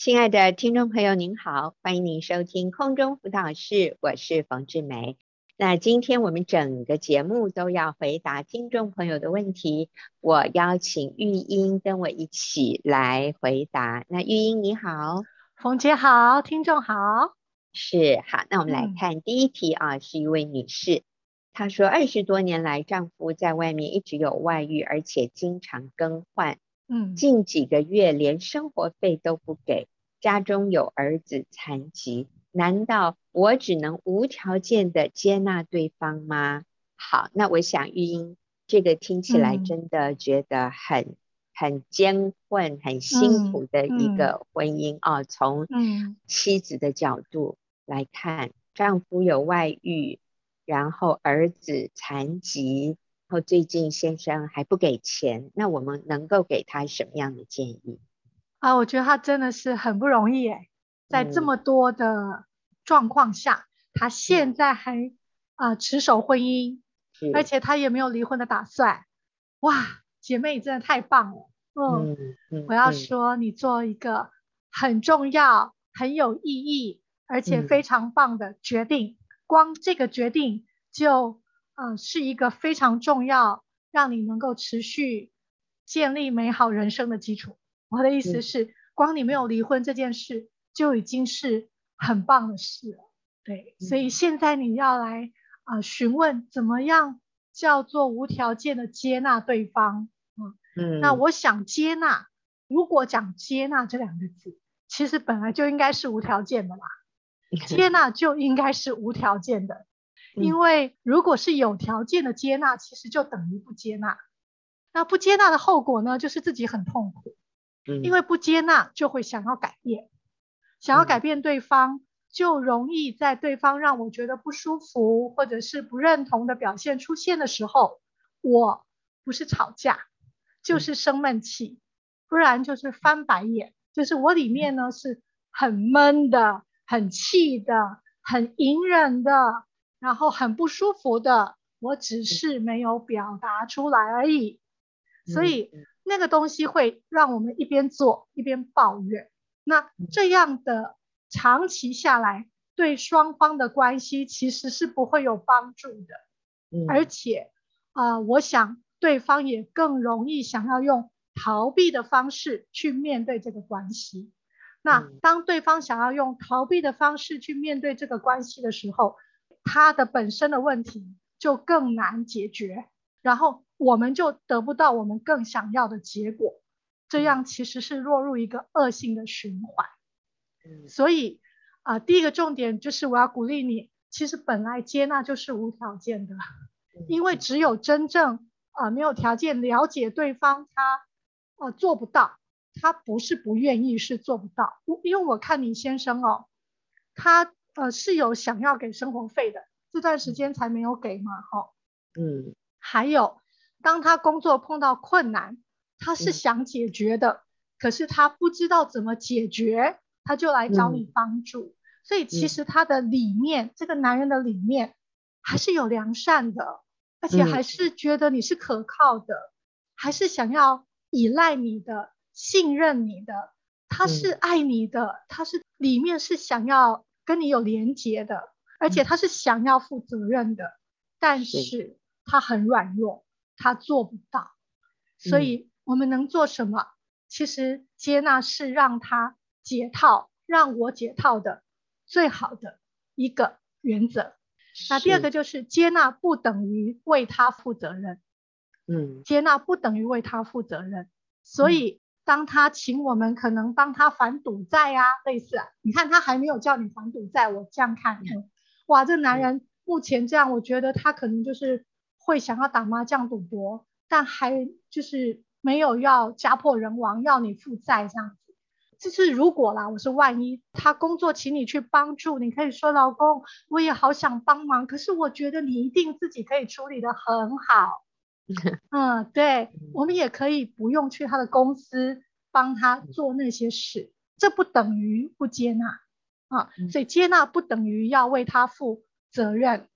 亲爱的听众朋友，您好，欢迎您收听空中辅导室，我是冯志梅。那今天我们整个节目都要回答听众朋友的问题，我邀请玉英跟我一起来回答。那玉英你好，冯姐好，听众好，是好。那我们来看第一题啊，嗯、是一位女士，她说二十多年来丈夫在外面一直有外遇，而且经常更换。嗯，近几个月连生活费都不给，家中有儿子残疾，难道我只能无条件的接纳对方吗？好，那我想玉英这个听起来真的觉得很、嗯、很艰困、很辛苦的一个婚姻啊。从、嗯、妻子的角度来看，嗯、丈夫有外遇，然后儿子残疾。然后最近先生还不给钱，那我们能够给他什么样的建议？啊，我觉得他真的是很不容易诶，在这么多的状况下，嗯、他现在还啊、呃、持守婚姻，而且他也没有离婚的打算。哇，姐妹真的太棒了！嗯，嗯嗯我要说你做一个很重要、很有意义，而且非常棒的决定，嗯、光这个决定就。嗯，是一个非常重要，让你能够持续建立美好人生的基础。我的意思是，嗯、光你没有离婚这件事，就已经是很棒的事了。对，嗯、所以现在你要来啊、呃、询问怎么样叫做无条件的接纳对方。嗯嗯，那我想接纳，如果讲接纳这两个字，其实本来就应该是无条件的啦。接纳就应该是无条件的。因为如果是有条件的接纳，其实就等于不接纳。那不接纳的后果呢，就是自己很痛苦。因为不接纳就会想要改变，想要改变对方，就容易在对方让我觉得不舒服或者是不认同的表现出现的时候，我不是吵架，就是生闷气，不然就是翻白眼，就是我里面呢是很闷的、很气的、很隐忍的。然后很不舒服的，我只是没有表达出来而已，所以那个东西会让我们一边做一边抱怨。那这样的长期下来，对双方的关系其实是不会有帮助的。而且啊、呃，我想对方也更容易想要用逃避的方式去面对这个关系。那当对方想要用逃避的方式去面对这个关系的时候，他的本身的问题就更难解决，然后我们就得不到我们更想要的结果，这样其实是落入一个恶性的循环。嗯，所以啊，呃，第一个重点就是我要鼓励你，其实本来接纳就是无条件的，因为只有真正啊，呃，没有条件了解对方，他呃做不到，他不是不愿意，是做不到。因为我看你先生哦，他。呃，是有想要给生活费的，这段时间才没有给嘛，哈，嗯，还有，当他工作碰到困难，他是想解决的，嗯、可是他不知道怎么解决，他就来找你帮助，嗯、所以其实他的里面，嗯、这个男人的里面还是有良善的，而且还是觉得你是可靠的，嗯、还是想要依赖你的、信任你的，他是爱你的，嗯、他是里面是想要。跟你有连结的，而且他是想要负责任的，嗯、但是他很软弱，他做不到。所以我们能做什么？嗯、其实接纳是让他解套，让我解套的最好的一个原则。那第二个就是接纳不等于为他负责任。嗯，接纳不等于为他负责任，所以。嗯当他请我们可能帮他还赌债啊，类似啊，你看他还没有叫你还赌债，我这样看，嗯、哇，这男人目前这样，我觉得他可能就是会想要打麻将赌博，但还就是没有要家破人亡，要你负债这样子。就是如果啦，我是万一他工作请你去帮助，你可以说老公，我也好想帮忙，可是我觉得你一定自己可以处理的很好。嗯，对，我们也可以不用去他的公司帮他做那些事，这不等于不接纳。啊。所以接纳不等于要为他负责任，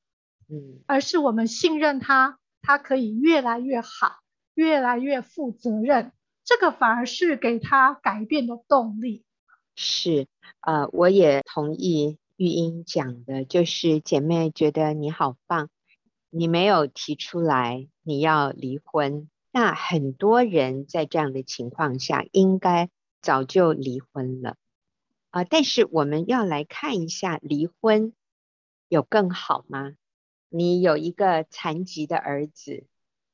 嗯，而是我们信任他，他可以越来越好，越来越负责任，这个反而是给他改变的动力。是，呃，我也同意玉英讲的，就是姐妹觉得你好棒，你没有提出来你要离婚，那很多人在这样的情况下应该早就离婚了啊，但是我们要来看一下，离婚有更好吗？你有一个残疾的儿子，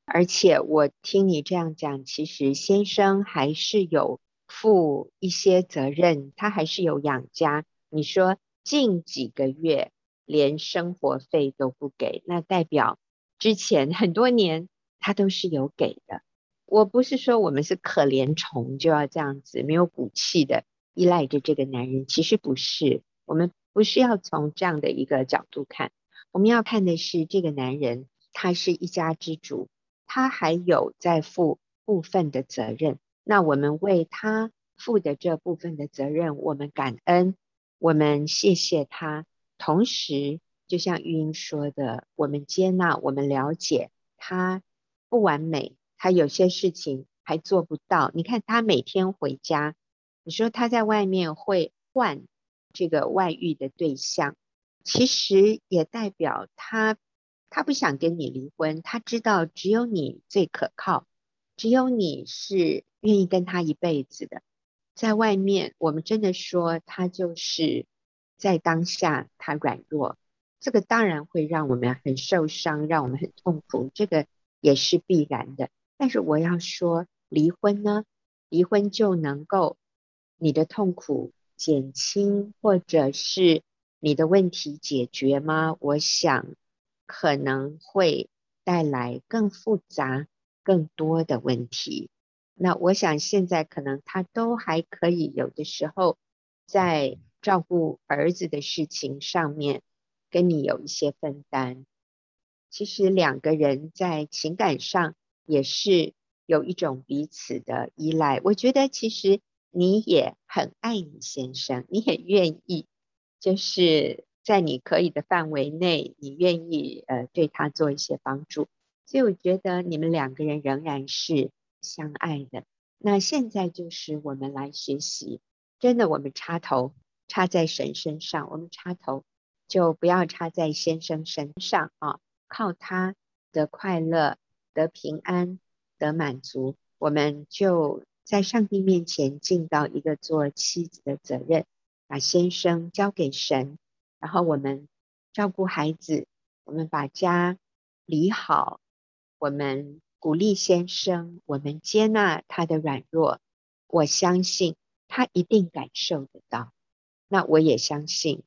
而且我听你这样讲，其实先生还是有。负一些责任，他还是有养家。你说近几个月连生活费都不给，那代表之前很多年他都是有给的。我不是说我们是可怜虫就要这样子没有骨气的依赖着这个男人，其实不是。我们不是要从这样的一个角度看，我们要看的是这个男人他是一家之主，他还有在负部分的责任。那我们为他负的这部分的责任，我们感恩，我们谢谢他。同时，就像玉英说的，我们接纳，我们了解他不完美，他有些事情还做不到。你看他每天回家，你说他在外面会换这个外遇的对象，其实也代表他他不想跟你离婚，他知道只有你最可靠，只有你是。愿意跟他一辈子的，在外面，我们真的说他就是在当下他软弱，这个当然会让我们很受伤，让我们很痛苦，这个也是必然的。但是我要说，离婚呢，离婚就能够你的痛苦减轻，或者是你的问题解决吗？我想可能会带来更复杂、更多的问题。那我想现在可能他都还可以，有的时候在照顾儿子的事情上面跟你有一些分担。其实两个人在情感上也是有一种彼此的依赖。我觉得其实你也很爱你先生，你很愿意就是在你可以的范围内，你愿意呃对他做一些帮助。所以我觉得你们两个人仍然是。相爱的，那现在就是我们来学习，真的，我们插头插在神身上，我们插头就不要插在先生身上啊，靠他的快乐得平安得满足，我们就在上帝面前尽到一个做妻子的责任，把先生交给神，然后我们照顾孩子，我们把家理好，我们。鼓励先生，我们接纳他的软弱，我相信他一定感受得到。那我也相信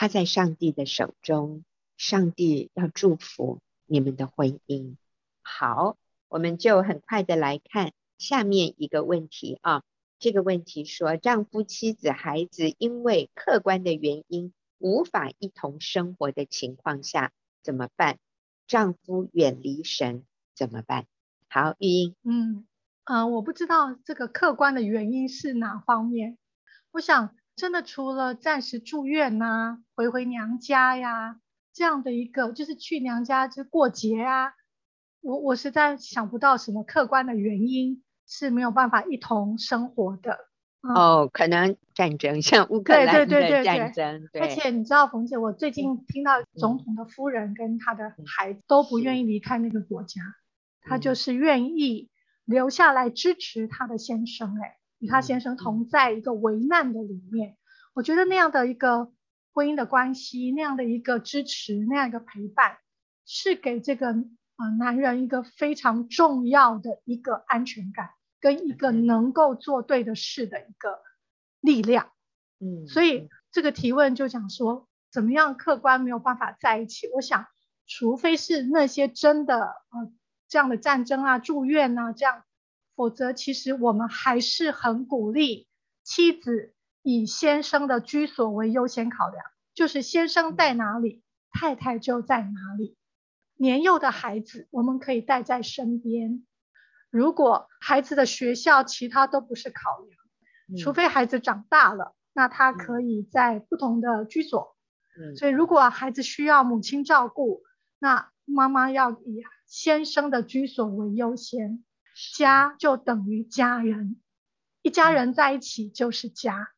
他在上帝的手中，上帝要祝福你们的婚姻。好，我们就很快的来看下面一个问题啊。这个问题说，丈夫、妻子、孩子因为客观的原因无法一同生活的情况下怎么办？丈夫远离神。怎么办？好，玉英。嗯，呃，我不知道这个客观的原因是哪方面。我想，真的除了暂时住院呐、啊，回回娘家呀，这样的一个，就是去娘家就过节啊，我我实在想不到什么客观的原因是没有办法一同生活的。嗯、哦，可能战争，像乌克兰的战争。对对对对对。对，而且你知道，冯姐，我最近听到总统的夫人跟他的孩子都不愿意离开那个国家。他就是愿意留下来支持他的先生，哎，与他先生同在一个危难的里面。我觉得那样的一个婚姻的关系，那样的一个支持，那样一个陪伴，是给这个呃男人一个非常重要的一个安全感，跟一个能够做对的事的一个力量。嗯，所以这个提问就讲说，怎么样客观没有办法在一起？我想，除非是那些真的呃。这样的战争啊，住院啊，这样，否则其实我们还是很鼓励妻子以先生的居所为优先考量，就是先生在哪里，太太就在哪里。年幼的孩子我们可以带在身边，如果孩子的学校其他都不是考量，除非孩子长大了，那他可以在不同的居所。所以如果孩子需要母亲照顾，那妈妈要以。先生的居所为优先，家就等于家人，一家人在一起就是家。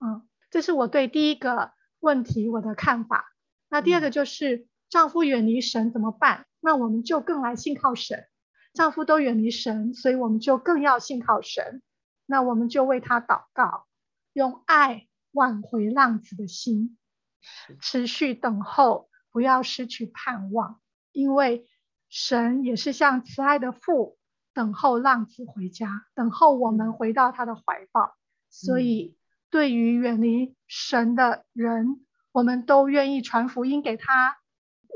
嗯，这是我对第一个问题我的看法。那第二个就是丈夫远离神怎么办？那我们就更来信靠神。丈夫都远离神，所以我们就更要信靠神。那我们就为他祷告，用爱挽回浪子的心，持续等候，不要失去盼望，因为神也是像慈爱的父，等候浪子回家，等候我们回到他的怀抱。所以，对于远离神的人，我们都愿意传福音给他，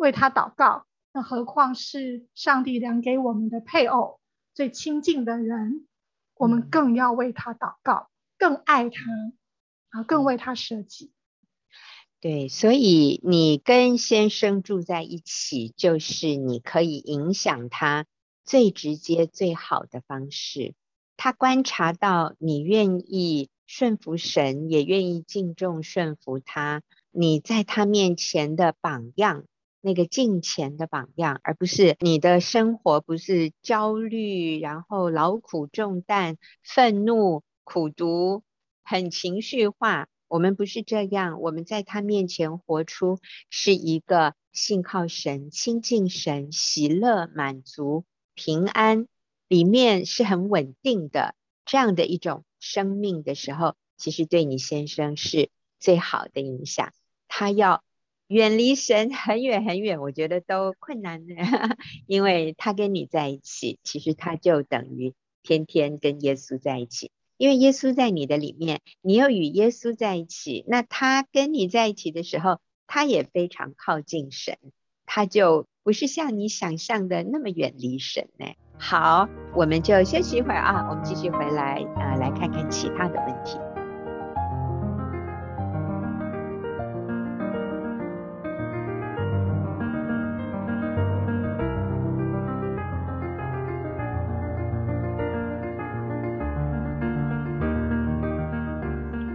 为他祷告。那何况是上帝量给我们的配偶，最亲近的人，我们更要为他祷告，更爱他，啊，更为他舍己。对，所以你跟先生住在一起，就是你可以影响他最直接、最好的方式。他观察到你愿意顺服神，也愿意敬重顺服他，你在他面前的榜样。那个敬虔的榜样，而不是你的生活不是焦虑，然后劳苦重担、愤怒、苦毒，很情绪化。我们不是这样，我们在他面前活出是一个信靠神、亲近神、喜乐、满足、平安，里面是很稳定的这样的一种生命的时候，其实对你先生是最好的影响。他要。远离神很远很远，我觉得都困难的，因为他跟你在一起，其实他就等于天天跟耶稣在一起，因为耶稣在你的里面，你又与耶稣在一起，那他跟你在一起的时候，他也非常靠近神，他就不是像你想象的那么远离神呢。好，我们就休息一会儿啊，我们继续回来啊、来看看其他的问题。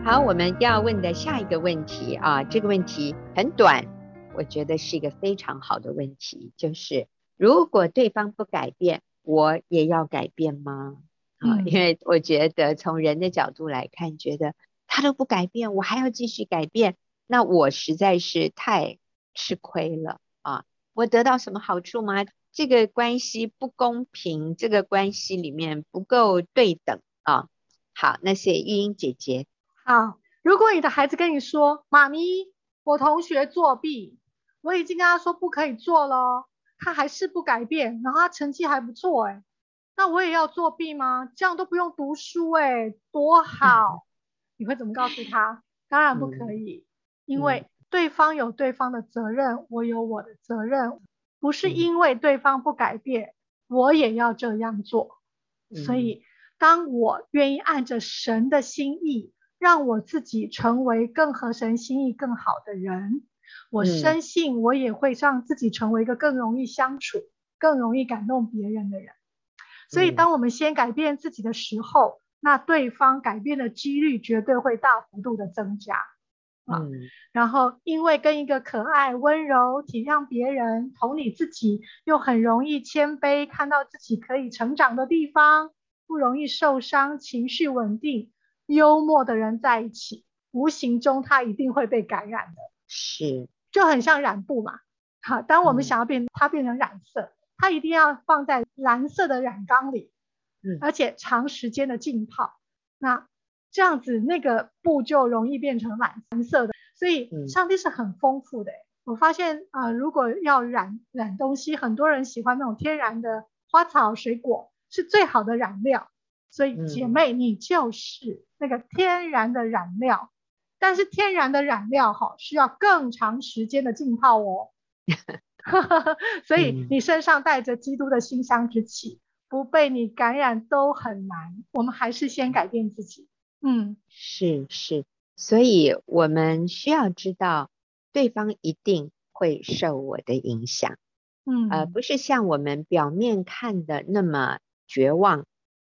好，我们要问的下一个问题啊，这个问题很短，我觉得是一个非常好的问题，就是如果对方不改变，我也要改变吗？啊，因为我觉得从人的角度来看，觉得他都不改变，我还要继续改变，那我实在是太吃亏了啊！我得到什么好处吗？这个关系不公平，这个关系里面不够对等啊！好，那谢玉英姐姐。好，如果你的孩子跟你说：“妈咪，我同学作弊，我已经跟他说不可以做了，他还是不改变，然后他成绩还不错，哎，那我也要作弊吗？这样都不用读书，哎，多好！你会怎么告诉他？当然不可以，因为对方有对方的责任，我有我的责任，不是因为对方不改变，我也要这样做。所以，当我愿意按着神的心意。让我自己成为更合神心意、更好的人。我深信我也会让自己成为一个更容易相处、更容易感动别人的人。所以，当我们先改变自己的时候，那对方改变的几率绝对会大幅度的增加。嗯，然后因为跟一个可爱、温柔、体谅别人、同理自己，又很容易谦卑，看到自己可以成长的地方，不容易受伤，情绪稳定。幽默的人在一起，无形中他一定会被感染的。是，就很像染布嘛。好，当我们想要变、嗯、它变成染色，它一定要放在蓝色的染缸里，嗯，而且长时间的浸泡，那这样子那个布就容易变成蓝蓝色的。所以上帝是很丰富的。嗯、我发现啊、呃，如果要染染东西，很多人喜欢那种天然的花草水果，是最好的染料。所以姐妹，你就是那个天然的染料，但是天然的染料哈，需要更长时间的浸泡哦。所以你身上带着基督的馨香之气，不被你感染都很难。我们还是先改变自己。嗯，是是，所以我们需要知道，对方一定会受我的影响。嗯，呃，不是像我们表面看的那么绝望。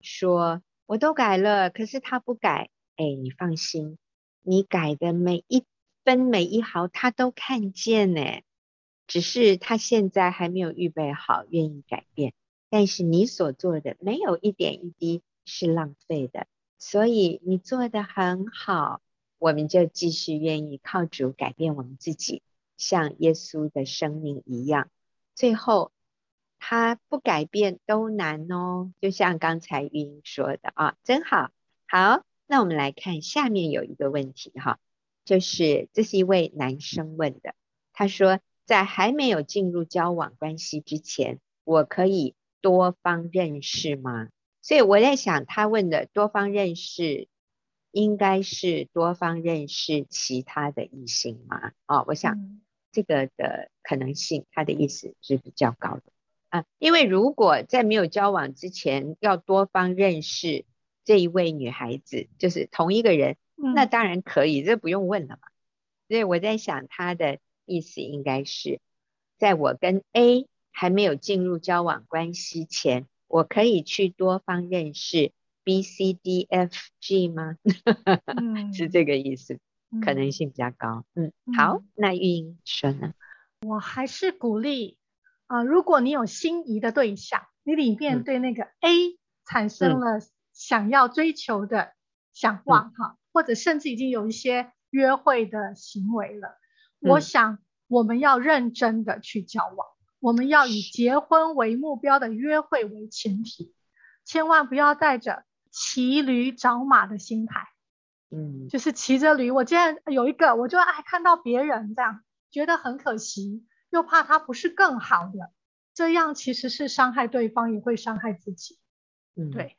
说我都改了，可是他不改。哎，你放心，你改的每一分每一毫，他都看见呢。只是他现在还没有预备好，愿意改变。但是你所做的没有一点一滴是浪费的，所以你做得很好。我们就继续愿意靠主改变我们自己，像耶稣的生命一样。最后他不改变都难哦，就像刚才玉英说的啊，真好。好，那我们来看下面有一个问题哈，就是这是一位男生问的，他说在还没有进入交往关系之前，我可以多方认识吗？所以我在想，他问的多方认识。应该是多方认识其他的异性吗？哦，我想这个的可能性，他的意思是比较高的啊。因为如果在没有交往之前要多方认识这一位女孩子，就是同一个人，那当然可以，这不用问了嘛。所以我在想，他的意思应该是在我跟 A 还没有进入交往关系前，我可以去多方认识。B C D F G 吗？嗯、是这个意思，可能性比较高。嗯，嗯好，那玉英说呢？我还是鼓励啊、呃，如果你有心仪的对象，你里面对那个 A 产生了想要追求的想望哈、嗯，或者甚至已经有一些约会的行为了，嗯、我想我们要认真的去交往，我们要以结婚为目标的约会为前提，千万不要带着。骑驴找马的心态，嗯，就是骑着驴。我既然有一个，我就爱看到别人这样，觉得很可惜，又怕他不是更好的，这样其实是伤害对方，也会伤害自己。嗯，对，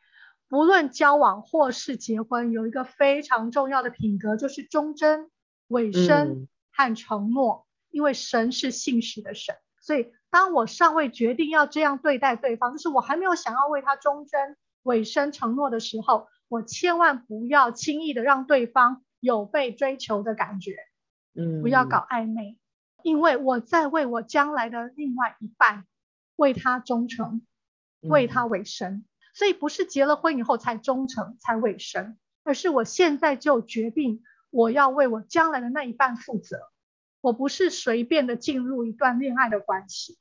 不论交往或是结婚，有一个非常重要的品格，就是忠贞、委身和承诺。嗯，因为神是信实的神，所以当我尚未决定要这样对待对方，就是我还没有想要为他忠贞。委身承诺的时候，我千万不要轻易的让对方有被追求的感觉，嗯，不要搞暧昧，因为我在为我将来的另外一半为他忠诚，为他委身，嗯，所以不是结了婚以后才忠诚才委身，而是我现在就决定我要为我将来的那一半负责，我不是随便的进入一段恋爱的关系，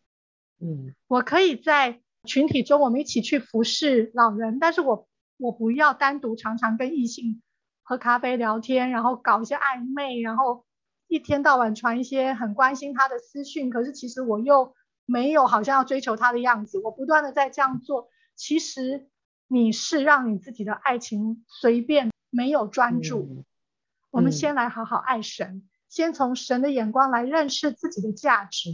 嗯，我可以在。群体中，我们一起去服侍老人，但是我我不要单独常常跟异性喝咖啡聊天，然后搞一些暧昧，然后一天到晚传一些很关心他的私讯，可是其实我又没有好像要追求他的样子，我不断的在这样做，其实你是让你自己的爱情随便，没有专注。嗯。我们先来好好爱神，先从神的眼光来认识自己的价值，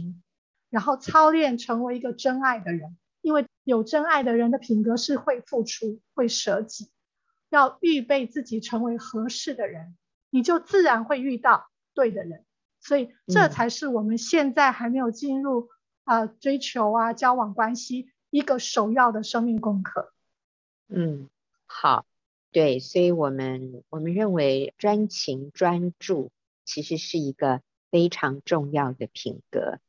然后操练成为一个真爱的人。因为有真爱的人的品格是会付出、会舍己，要预备自己成为合适的人，你就自然会遇到对的人。所以这才是我们现在还没有进入啊、呃、追求啊交往关系一个首要的生命功课。嗯，好，对，所以我们我们认为专情专注其实是一个非常重要的品格。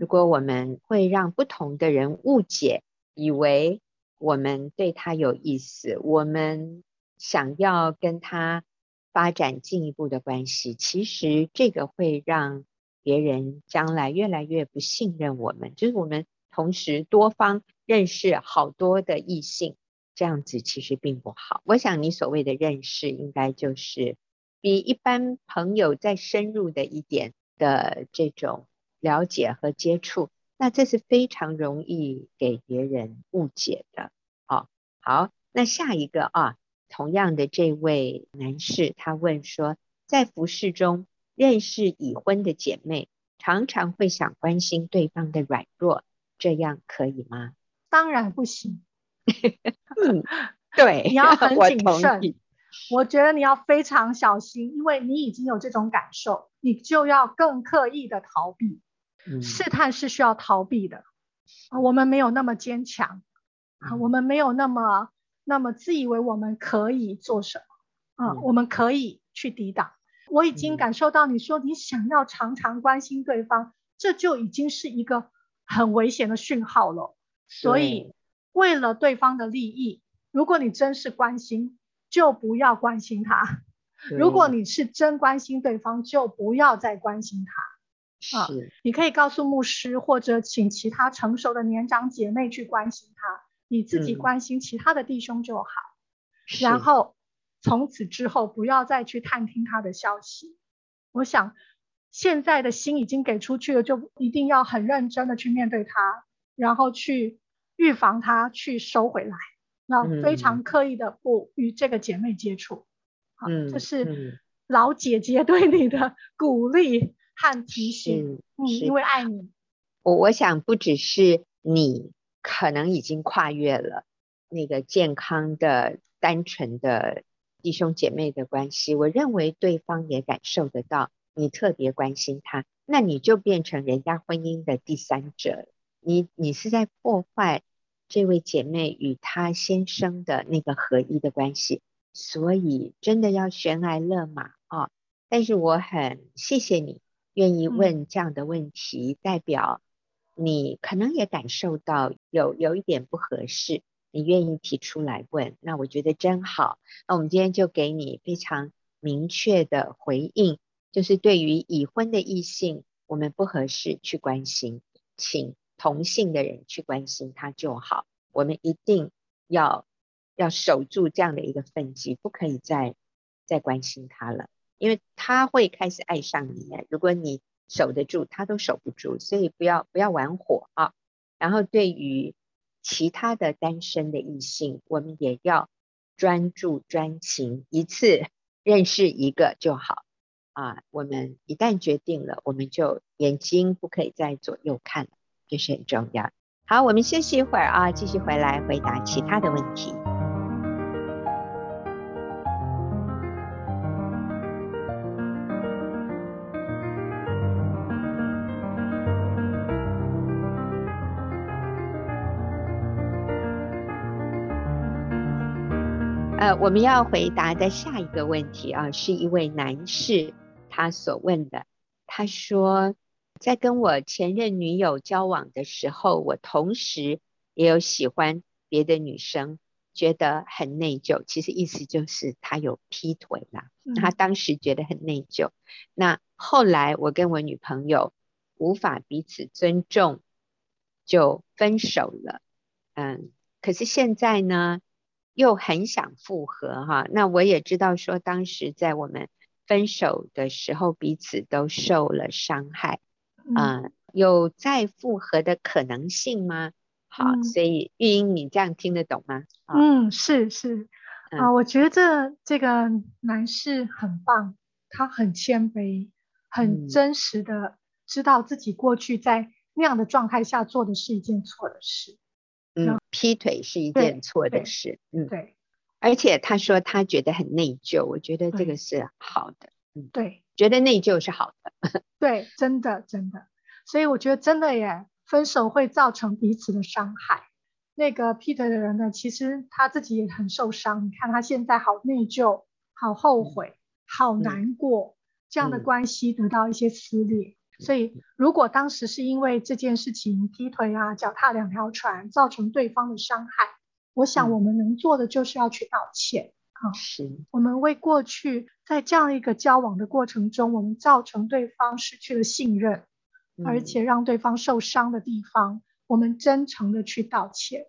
如果我们会让不同的人误解，以为我们对他有意思，我们想要跟他发展进一步的关系，其实这个会让别人将来越来越不信任我们。就是我们同时多方认识好多的异性，这样子其实并不好。我想你所谓的认识，应该就是比一般朋友再深入的一点的这种。了解和接触，那这是非常容易给别人误解的。哦，好，那下一个啊，同样的这位男士，他问说，在服饰中认识已婚的姐妹，常常会想关心对方的软弱，这样可以吗？当然不行。嗯，对，你要很 谨慎。我，我觉得你要非常小心，因为你已经有这种感受，你就要更刻意的逃避。试探是需要逃避的，啊，我们没有那么坚强，啊，我们没有那么那么自以为我们可以做什么，啊，我们可以去抵挡。我已经感受到你说你想要常常关心对方，这就已经是一个很危险的讯号了。所以为了对方的利益，如果你真是关心，就不要关心他；如果你是真关心对方，就不要再关心他。啊，你可以告诉牧师，或者请其他成熟的年长姐妹去关心他，你自己关心其他的弟兄就好。然后从此之后不要再去探听他的消息。我想现在的心已经给出去了，就一定要很认真的去面对他，然后去预防他去收回来，那非常刻意的不与这个姐妹接触。好，这是老姐姐对你的鼓励和提醒。嗯，因为爱你。我我想不只是你可能已经跨越了那个健康的、单纯的弟兄姐妹的关系，我认为对方也感受得到你特别关心他，那你就变成人家婚姻的第三者，你你是在破坏这位姐妹与她先生的那个合一的关系。所以真的要悬崖勒马啊！但是我很谢谢你愿意问这样的问题，嗯、代表你可能也感受到有有一点不合适，你愿意提出来问，那我觉得真好。那我们今天就给你非常明确的回应，就是对于已婚的异性，我们不合适去关心，请同性的人去关心他就好。我们一定要。要守住这样的一个分际，不可以再再关心他了，因为他会开始爱上你。如果你守得住，他都守不住，所以不要不要玩火啊。然后对于其他的单身的异性，我们也要专注专情，一次认识一个就好啊。我们一旦决定了，我们就眼睛不可以再左右看了，这是很重要。好，我们休息一会儿啊，继续回来回答其他的问题。呃，我们要回答的下一个问题啊，是一位男士他所问的。他说，在跟我前任女友交往的时候，我同时也有喜欢别的女生，觉得很内疚。其实意思就是他有劈腿啦，他当时觉得很内疚。那后来我跟我女朋友无法彼此尊重，就分手了。嗯，可是现在呢？又很想复合哈，那我也知道说，当时在我们分手的时候，彼此都受了伤害，啊、有再复合的可能性吗？好，嗯、所以玉英，你这样听得懂吗？嗯，是是啊、呃，我觉得这这个男士很棒，他很谦卑，很真实的知道自己过去在那样的状态下做的是一件错的事。嗯，劈腿是一件错的事。嗯，对。而且他说他觉得很内疚，我觉得这个是好的。嗯，对，觉得内疚是好的。对，真的真的。所以我觉得真的耶，分手会造成彼此的伤害。那个劈腿的人呢，其实他自己也很受伤。你看他现在好内疚，好后悔，好难过，这样的关系得到一些撕裂。所以，如果当时是因为这件事情劈腿啊，脚踏两条船，造成对方的伤害，我想我们能做的就是要去道歉啊。是，我们为过去在这样一个交往的过程中，我们造成对方失去了信任，而且让对方受伤的地方，我们真诚的去道歉，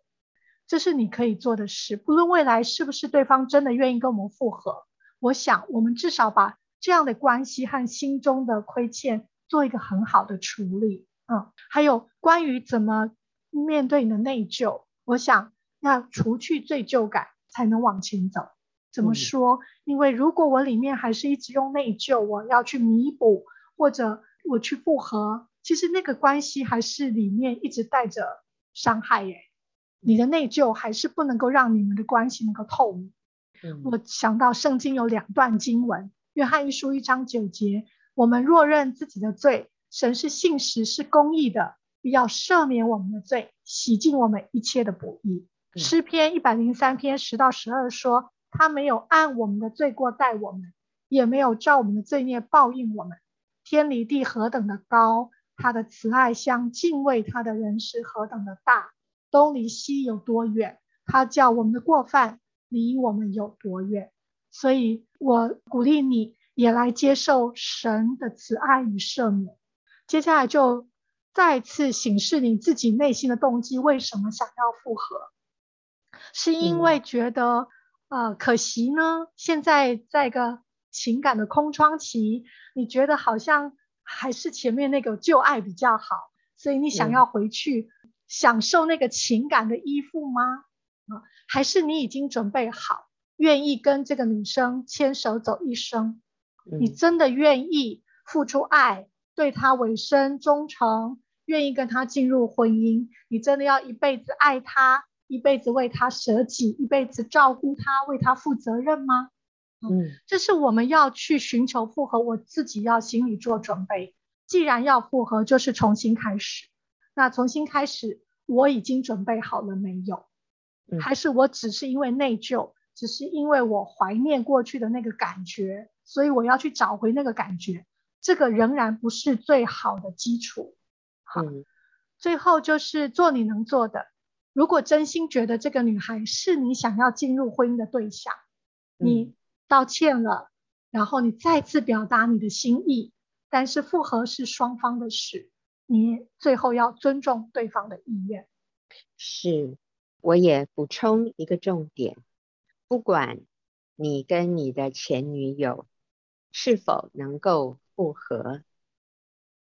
这是你可以做的事。不论未来是不是对方真的愿意跟我们复合，我想我们至少把这样的关系和心中的亏欠。做一个很好的处理，嗯，还有关于怎么面对你的内疚，我想要除去罪疚感才能往前走。怎么说？因为如果我里面还是一直用内疚，我要去弥补或者我去复合，其实那个关系还是里面一直带着伤害耶。你的内疚还是不能够让你们的关系能够透明。嗯，我想到圣经有两段经文，约翰一书一章九节。我们若认自己的罪，神是信实是公义的，必要赦免我们的罪，洗净我们一切的不义。嗯、诗篇一百零三篇十到十二说，他没有按我们的罪过待我们，也没有照我们的罪孽报应我们。天离地何等的高，他的慈爱向敬畏他的人是何等的大。东离西有多远，他叫我们的过犯离我们有多远。所以我鼓励你。也来接受神的慈爱与赦免。接下来就再次审视你自己内心的动机，为什么想要复合？是因为觉得，呃，可惜呢，现在在一个情感的空窗期，你觉得好像还是前面那个旧爱比较好，所以你想要回去享受那个情感的依附吗？啊、嗯，还是你已经准备好，愿意跟这个女生牵手走一生？你真的愿意付出爱，对她委身忠诚，愿意跟她进入婚姻？你真的要一辈子爱她，一辈子为他舍己，一辈子照顾他，为他负责任吗？嗯，这是我们要去寻求复合，我自己要心里做准备。既然要复合，就是重新开始。那重新开始，我已经准备好了没有？还是我只是因为内疚，只是因为我怀念过去的那个感觉？所以我要去找回那个感觉，这个仍然不是最好的基础。好，嗯、最后就是做你能做的。如果真心觉得这个女孩是你想要进入婚姻的对象，嗯、你道歉了，然后你再次表达你的心意，但是复合是双方的事，你最后要尊重对方的意愿。是，我也补充一个重点，不管你跟你的前女友。是否能够复合？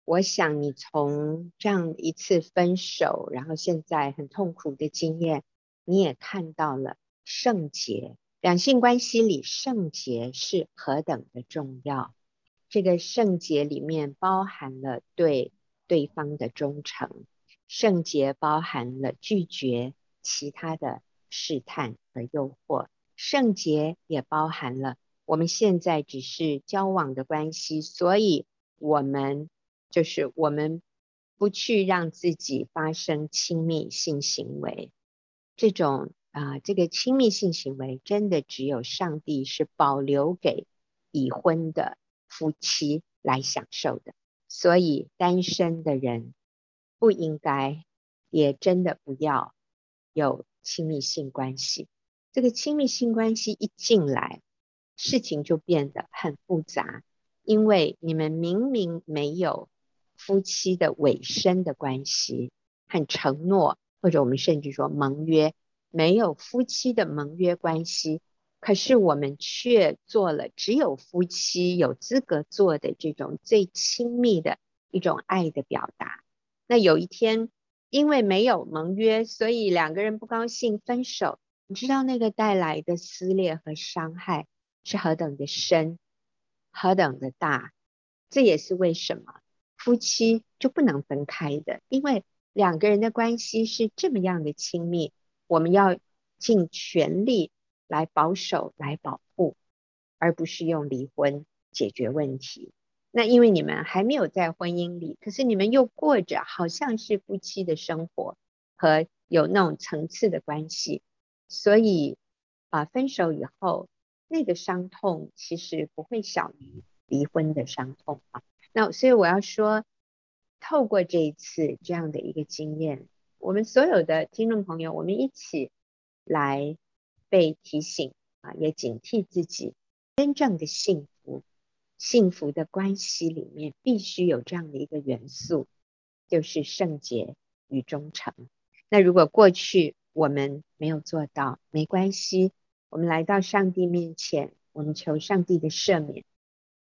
我想你从这样一次分手，然后现在很痛苦的经验，你也看到了圣洁。两性关系里，圣洁是何等的重要。这个圣洁里面包含了对对方的忠诚，圣洁包含了拒绝其他的试探和诱惑，圣洁也包含了。我们现在只是交往的关系，所以我们就是我们不去让自己发生亲密性行为。这种啊、这个亲密性行为真的只有上帝是保留给已婚的夫妻来享受的，所以单身的人不应该，也真的不要有亲密性关系。这个亲密性关系一进来，事情就变得很复杂，因为你们明明没有夫妻的委身的关系和承诺，或者我们甚至说盟约，没有夫妻的盟约关系，可是我们却做了只有夫妻有资格做的这种最亲密的一种爱的表达。那有一天，因为没有盟约，所以两个人不高兴分手，你知道那个带来的撕裂和伤害。是何等的深，何等的大，这也是为什么夫妻就不能分开的，因为两个人的关系是这么样的亲密，我们要尽全力来保守、来保护，而不是用离婚解决问题。那因为你们还没有在婚姻里，可是你们又过着好像是夫妻的生活和有那种层次的关系，所以啊，分手以后。那个伤痛其实不会小于离婚的伤痛啊。那所以我要说，透过这一次这样的一个经验，我们所有的听众朋友，我们一起来被提醒啊，也警惕自己，真正的幸福、幸福的关系里面必须有这样的一个元素，就是圣洁与忠诚。那如果过去我们没有做到，没关系。我们来到上帝面前，我们求上帝的赦免。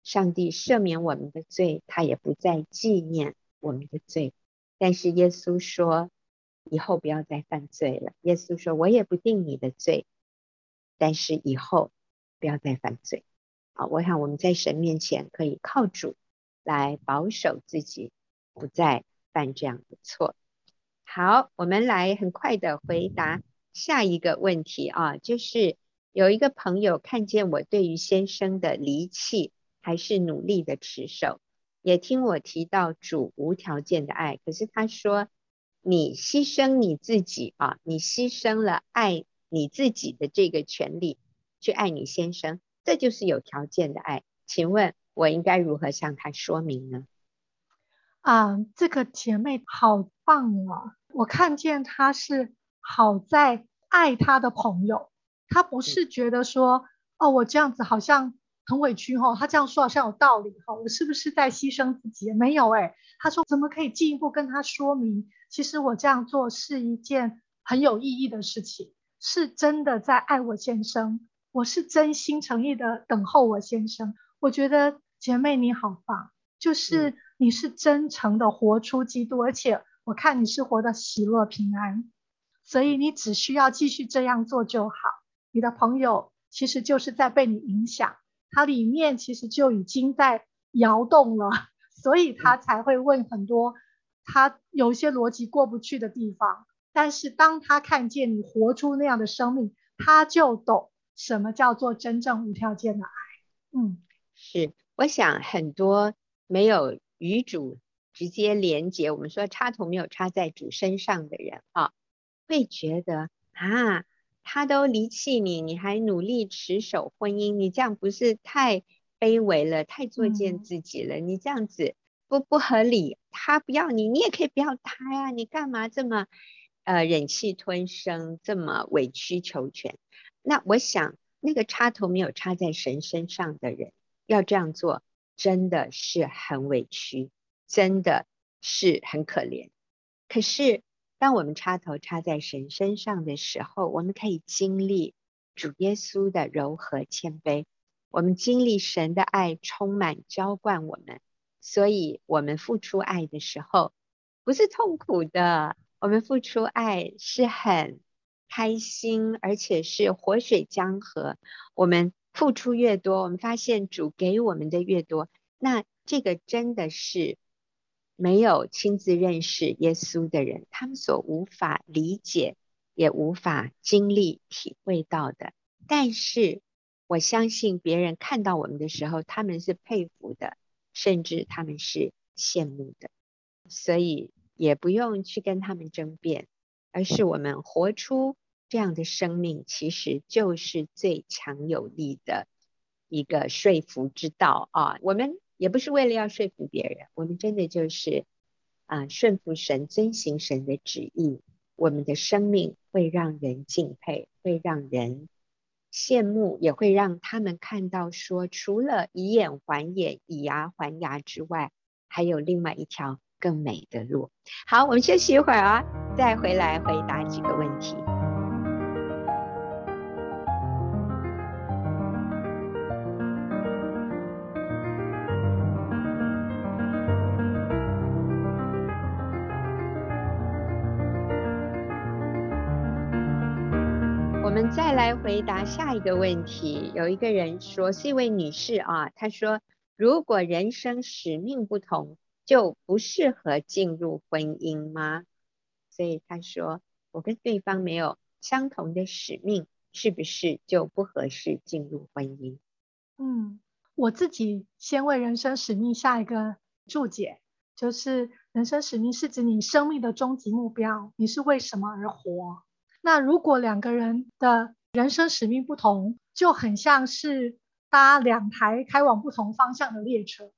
上帝赦免我们的罪，他也不再纪念我们的罪。但是耶稣说，以后不要再犯罪了。耶稣说，我也不定你的罪，但是以后不要再犯罪。啊，我想我们在神面前可以靠主来保守自己，不再犯这样的错。好，我们来很快的回答下一个问题啊，就是。有一个朋友看见我对于先生的离弃，还是努力的持守，也听我提到主无条件的爱。可是他说，你牺牲你自己啊，你牺牲了爱你自己的这个权利，去爱你先生，这就是有条件的爱。请问我应该如何向他说明呢？啊，这个姐妹好棒啊！我看见她是好在爱她的朋友。她不是觉得说，哦，我这样子好像很委屈哈，他这样说好像有道理哈，我是不是在牺牲自己？没有诶，他说怎么可以进一步跟他说明，其实我这样做是一件很有意义的事情，是真的在爱我先生，我是真心诚意的等候我先生。我觉得姐妹你好棒，就是你是真诚的活出基督，而且我看你是活得喜乐平安，所以你只需要继续这样做就好。你的朋友其实就是在被你影响，他里面其实就已经在摇动了，所以他才会问很多他有一些逻辑过不去的地方。但是当他看见你活出那样的生命，他就懂什么叫做真正无条件的爱。嗯。是，我想很多没有与主直接连接，我们说插头没有插在主身上的人啊，会觉得啊，他都离弃你，你还努力持守婚姻，你这样不是太卑微了，太作践自己了？嗯、你这样子不不合理，他不要你，你也可以不要他呀，你干嘛这么呃忍气吞声，这么委曲求全？那我想那个插头没有插在神身上的人。要这样做真的是很委屈，真的是很可怜。可是当我们插头插在神身上的时候，我们可以经历主耶稣的柔和谦卑，我们经历神的爱充满浇灌我们，所以我们付出爱的时候不是痛苦的，我们付出爱是很开心，而且是活水江河。我们。付出越多，我们发现主给我们的越多。那这个真的是没有亲自认识耶稣的人，他们所无法理解，也无法经历体会到的。但是我相信别人看到我们的时候，他们是佩服的，甚至他们是羡慕的。所以也不用去跟他们争辩，而是我们活出。这样的生命其实就是最强有力的一个说服之道啊！我们也不是为了要说服别人，我们真的就是啊顺服神、遵行神的旨意。我们的生命会让人敬佩，会让人羡慕，也会让他们看到说，除了以眼还眼、以牙还牙之外，还有另外一条更美的路。好，我们休息一会儿啊，再回来回答几个问题。来回答下一个问题。有一个人说，是一位女士啊，她说，如果人生使命不同，就不适合进入婚姻吗？所以她说，我跟对方没有相同的使命，是不是就不合适进入婚姻？嗯，我自己先为人生使命下一个注解，就是人生使命是指你生命的终极目标，你是为什么而活？那如果两个人的人生使命不同，就很像是搭两台开往不同方向的列车，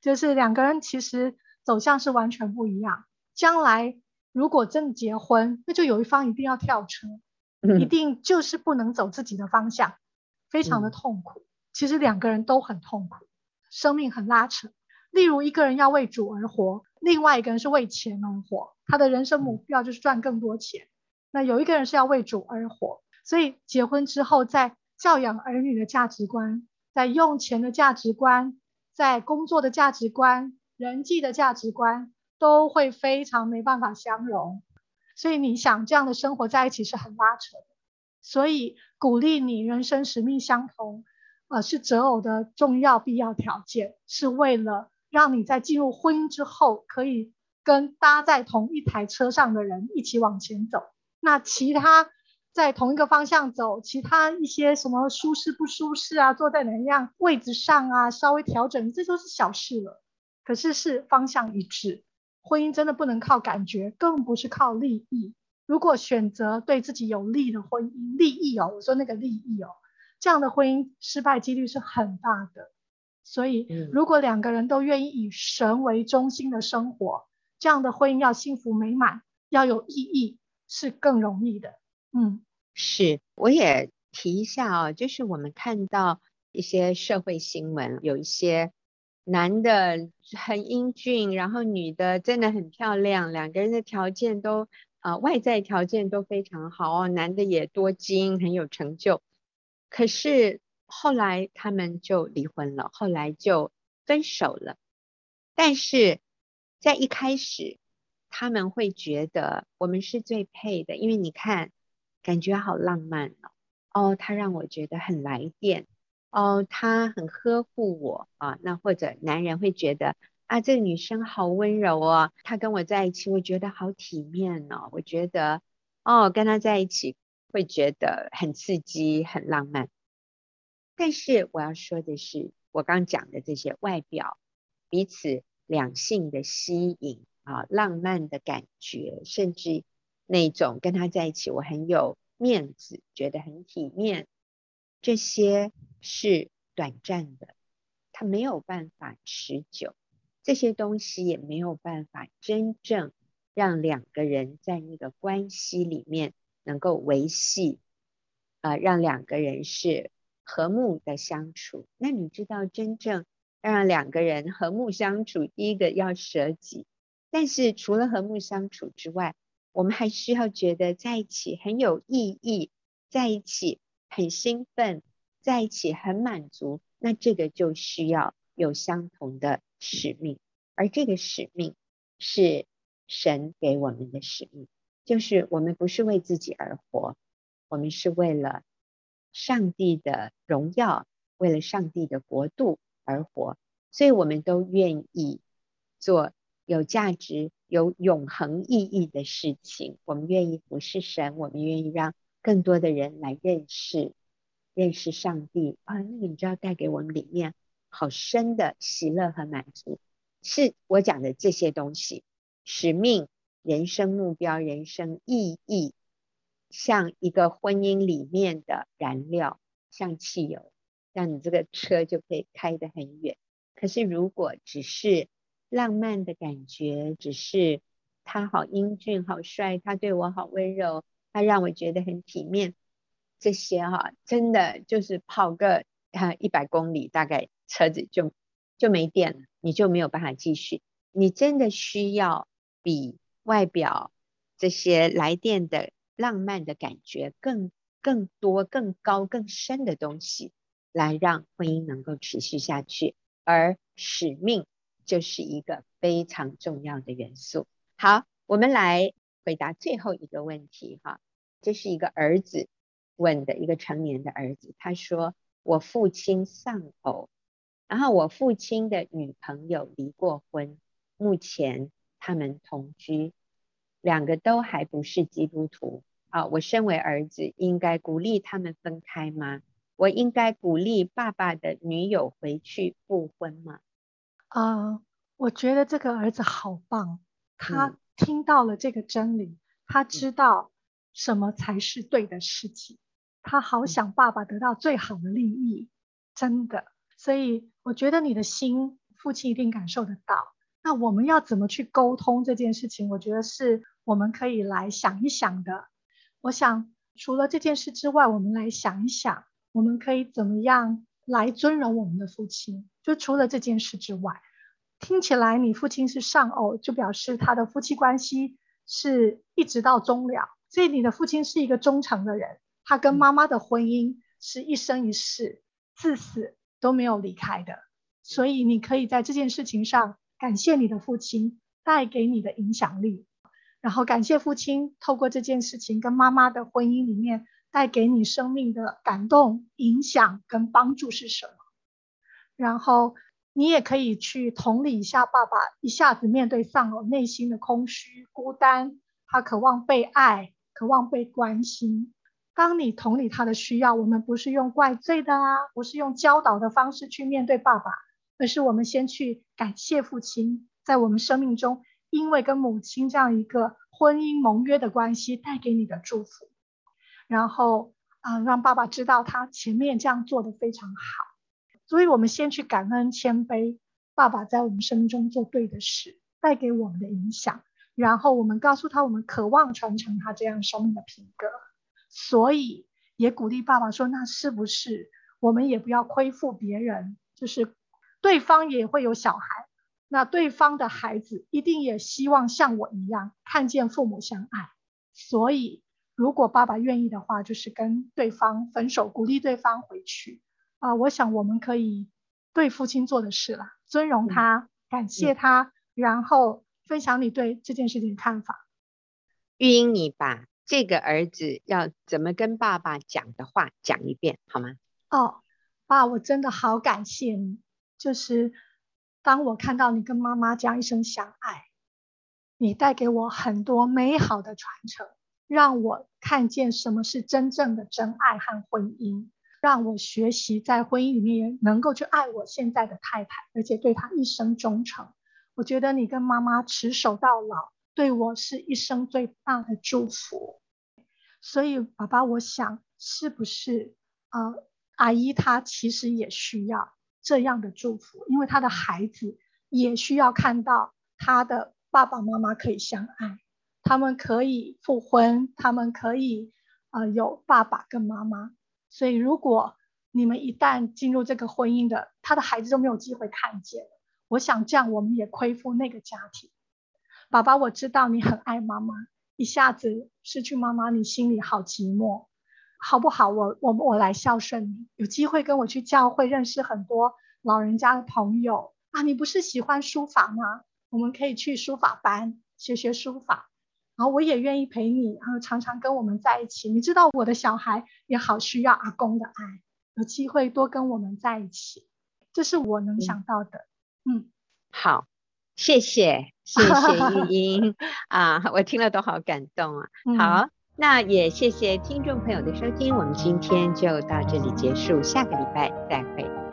就是两个人其实走向是完全不一样。将来如果真的结婚，那就有一方一定要跳车，一定就是不能走自己的方向，非常的痛苦。其实两个人都很痛苦，生命很拉扯。例如一个人要为主而活，另外一个人是为钱而活，他的人生目标就是赚更多钱。那有一个人是要为主而活，所以结婚之后，在教养儿女的价值观，在用钱的价值观，在工作的价值观、人际的价值观，都会非常没办法相容。所以你想这样的生活在一起是很拉扯的。所以鼓励你人生使命相同，呃，是择偶的重要必要条件，是为了让你在进入婚姻之后，可以跟搭在同一台车上的人一起往前走。那其他在同一个方向走，其他一些什么舒适不舒适啊，坐在哪样位置上啊，稍微调整，这都是小事了。可是是方向一致，婚姻真的不能靠感觉，更不是靠利益。如果选择对自己有利的婚姻，利益哦，我说那个利益哦，这样的婚姻失败几率是很大的。所以，如果两个人都愿意以神为中心的生活，这样的婚姻要幸福美满，要有意义。是更容易的，嗯，是，我也提一下啊、哦，就是我们看到一些社会新闻，有一些男的很英俊，然后女的真的很漂亮，两个人的条件都啊、外在条件都非常好哦，男的也多金，很有成就，可是后来他们就离婚了，后来就分手了。但是在一开始，他们会觉得我们是最配的，因为你看，感觉好浪漫哦。哦，他让我觉得很来电。哦，他很呵护我啊。那或者男人会觉得啊，这个女生好温柔哦，他跟我在一起，我觉得好体面哦。我觉得哦，跟他在一起会觉得很刺激、很浪漫。但是我要说的是，我刚讲的这些外表，彼此两性的吸引啊，浪漫的感觉，甚至那种跟他在一起，我很有面子，觉得很体面。这些是短暂的，它没有办法持久，这些东西也没有办法真正让两个人在那个关系里面能够维系，啊、让两个人是和睦的相处。那你知道，真正让两个人和睦相处，第一个要舍己，但是除了和睦相处之外，我们还需要觉得在一起很有意义，在一起。很兴奋，在一起很满足，那这个就需要有相同的使命，而这个使命是神给我们的使命，就是我们不是为自己而活，我们是为了上帝的荣耀，为了上帝的国度而活，所以我们都愿意做有价值、有永恒意义的事情，我们愿意服侍神，我们愿意让。更多的人来认识认识上帝啊，那个你知道带给我们里面好深的喜乐和满足，是我讲的这些东西，使命、人生目标、人生意义，像一个婚姻里面的燃料，像汽油，让你这个车就可以开得很远。可是如果只是浪漫的感觉，只是他好英俊、好帅，他对我好温柔。他让我觉得很体面，这些哈、真的就是跑个啊一百公里，大概车子就就没电了，你就没有办法继续。你真的需要比外表这些来电的浪漫的感觉更更多、更高、更深的东西，来让婚姻能够持续下去。而使命就是一个非常重要的元素。好，我们来回答最后一个问题哈。这是一个儿子问的，一个成年的儿子。他说：“我父亲丧偶，然后我父亲的女朋友离过婚，目前他们同居，两个都还不是基督徒。啊，我身为儿子，应该鼓励他们分开吗？我应该鼓励爸爸的女友回去复婚吗？”啊，我觉得这个儿子好棒，他听到了这个真理，嗯、他知道。什么才是对的事情？他好想爸爸得到最好的利益，真的。所以我觉得你的心，父亲一定感受得到。那我们要怎么去沟通这件事情？我觉得是我们可以来想一想的。我想除了这件事之外，我们来想一想，我们可以怎么样来尊荣我们的父亲？就除了这件事之外，听起来你父亲是丧偶，就表示他的夫妻关系是一直到终了。所以你的父亲是一个忠诚的人，他跟妈妈的婚姻是一生一世，至死都没有离开的。所以你可以在这件事情上感谢你的父亲带给你的影响力，然后感谢父亲透过这件事情跟妈妈的婚姻里面带给你生命的感动、影响跟帮助是什么。然后你也可以去同理一下爸爸一下子面对丧偶内心的空虚、孤单，他渴望被爱。渴望被关心。当你同理他的需要，我们不是用怪罪的啊，不是用教导的方式去面对爸爸，而是我们先去感谢父亲在我们生命中，因为跟母亲这样一个婚姻盟约的关系带给你的祝福。然后啊、让爸爸知道他前面这样做的非常好。所以我们先去感恩谦卑，爸爸在我们生命中做对的事，带给我们的影响。然后我们告诉他，我们渴望传承他这样生命的品格，所以也鼓励爸爸说，那是不是我们也不要亏负别人？就是对方也会有小孩，那对方的孩子一定也希望像我一样看见父母相爱，所以如果爸爸愿意的话，就是跟对方分手，鼓励对方回去。啊、呃，我想我们可以对父亲做的事了，尊荣他，嗯、感谢他，嗯、然后分享你对这件事情的看法。玉英，你把这个儿子要怎么跟爸爸讲的话讲一遍好吗？哦，爸，我真的好感谢你，就是当我看到你跟妈妈这样一生相爱，你带给我很多美好的传承。让我看见什么是真正的真爱和婚姻，让我学习在婚姻里面能够去爱我现在的太太，而且对她一生忠诚。我觉得你跟妈妈持守到老，对我是一生最大的祝福。所以，爸爸，我想是不是呃，阿姨她其实也需要这样的祝福，因为她的孩子也需要看到他的爸爸妈妈可以相爱。他们可以复婚，他们可以呃有爸爸跟妈妈，所以如果你们一旦进入这个婚姻的，他的孩子都没有机会看见，我想这样我们也亏负那个家庭。爸爸，我知道你很爱妈妈，一下子失去妈妈，你心里好寂寞，好不好？我我我来孝顺你，有机会跟我去教会认识很多老人家的朋友啊，你不是喜欢书法吗？我们可以去书法班学学书法。然后我也愿意陪你，然后常常跟我们在一起。你知道我的小孩也好需要阿公的爱，有机会多跟我们在一起，这是我能想到的。嗯，嗯好，谢谢，谢谢玉英 啊，我听了都好感动啊。嗯、好，那也谢谢听众朋友的收听，我们今天就到这里结束，下个礼拜再会。